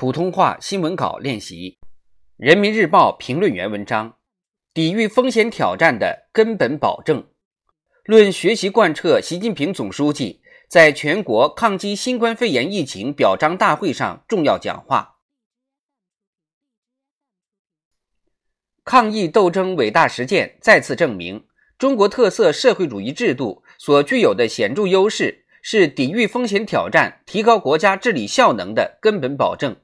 普通话新闻稿练习，《人民日报》评论员文章：抵御风险挑战的根本保证论学习贯彻习近平总书记在全国抗击新冠肺炎疫情表彰大会上重要讲话。抗疫斗争伟大实践再次证明，中国特色社会主义制度所具有的显著优势。是抵御风险挑战、提高国家治理效能的根本保证。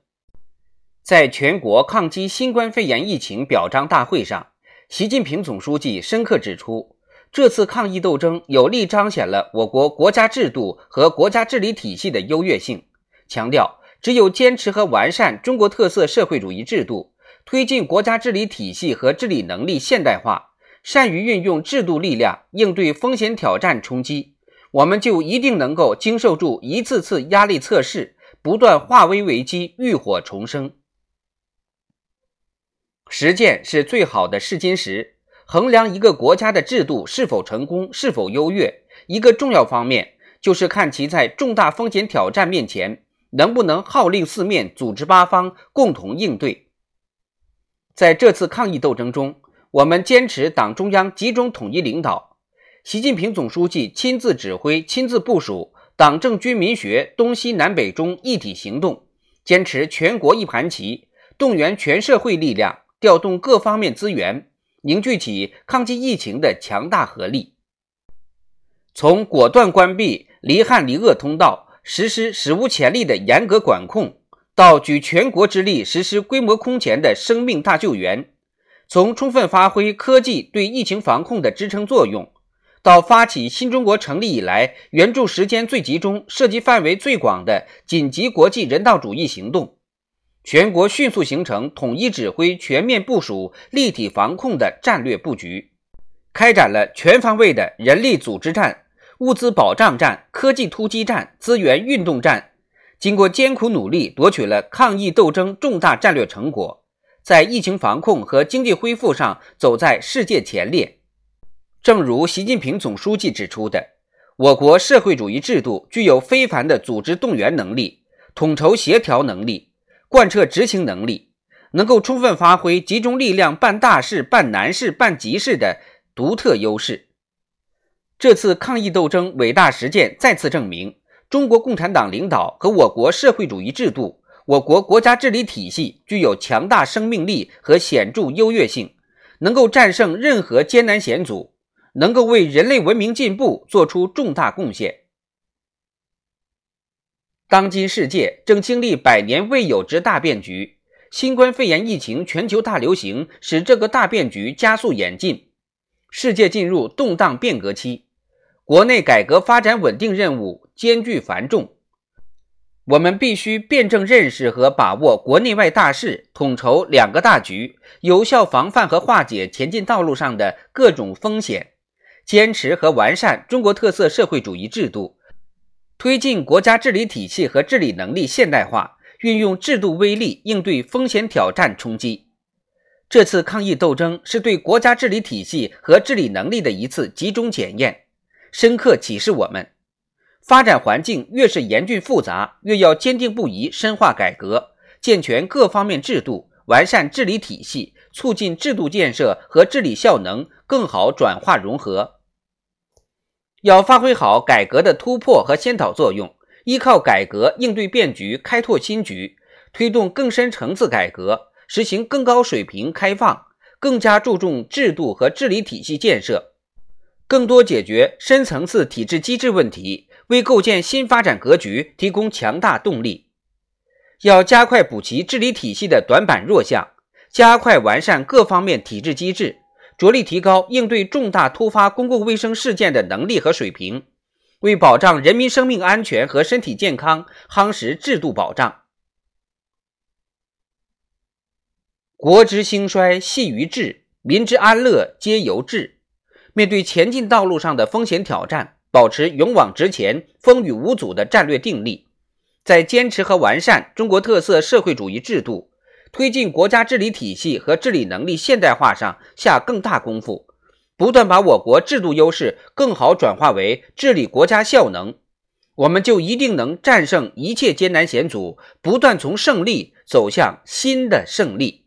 在全国抗击新冠肺炎疫情表彰大会上，习近平总书记深刻指出，这次抗疫斗争有力彰显了我国国家制度和国家治理体系的优越性，强调只有坚持和完善中国特色社会主义制度，推进国家治理体系和治理能力现代化，善于运用制度力量应对风险挑战冲击。我们就一定能够经受住一次次压力测试，不断化危为机，浴火重生。实践是最好的试金石，衡量一个国家的制度是否成功、是否优越，一个重要方面就是看其在重大风险挑战面前能不能号令四面、组织八方共同应对。在这次抗疫斗争中，我们坚持党中央集中统一领导。习近平总书记亲自指挥、亲自部署党政军民学东西南北中一体行动，坚持全国一盘棋，动员全社会力量，调动各方面资源，凝聚起抗击疫情的强大合力。从果断关闭离汉离鄂通道，实施史无前例的严格管控，到举全国之力实施规模空前的生命大救援；从充分发挥科技对疫情防控的支撑作用。到发起新中国成立以来援助时间最集中、涉及范围最广的紧急国际人道主义行动，全国迅速形成统一指挥、全面部署、立体防控的战略布局，开展了全方位的人力组织战、物资保障战、科技突击战、资源运动战，经过艰苦努力，夺取了抗疫斗争重大战略成果，在疫情防控和经济恢复上走在世界前列。正如习近平总书记指出的，我国社会主义制度具有非凡的组织动员能力、统筹协调能力、贯彻执行能力，能够充分发挥集中力量办大事、办难事、办急事的独特优势。这次抗疫斗争伟大实践再次证明，中国共产党领导和我国社会主义制度、我国国家治理体系具有强大生命力和显著优越性，能够战胜任何艰难险阻。能够为人类文明进步做出重大贡献。当今世界正经历百年未有之大变局，新冠肺炎疫情全球大流行使这个大变局加速演进，世界进入动荡变革期，国内改革发展稳定任务艰巨繁重。我们必须辩证认识和把握国内外大势，统筹两个大局，有效防范和化解前进道路上的各种风险。坚持和完善中国特色社会主义制度，推进国家治理体系和治理能力现代化，运用制度威力应对风险挑战冲击。这次抗疫斗争是对国家治理体系和治理能力的一次集中检验，深刻启示我们：发展环境越是严峻复杂，越要坚定不移深化改革，健全各方面制度，完善治理体系，促进制度建设和治理效能更好转化融合。要发挥好改革的突破和先导作用，依靠改革应对变局、开拓新局，推动更深层次改革，实行更高水平开放，更加注重制度和治理体系建设，更多解决深层次体制机制问题，为构建新发展格局提供强大动力。要加快补齐治理体系的短板弱项，加快完善各方面体制机制。着力提高应对重大突发公共卫生事件的能力和水平，为保障人民生命安全和身体健康夯实制度保障。国之兴衰系于治，民之安乐皆由治。面对前进道路上的风险挑战，保持勇往直前、风雨无阻的战略定力，在坚持和完善中国特色社会主义制度。推进国家治理体系和治理能力现代化上下更大功夫，不断把我国制度优势更好转化为治理国家效能，我们就一定能战胜一切艰难险阻，不断从胜利走向新的胜利。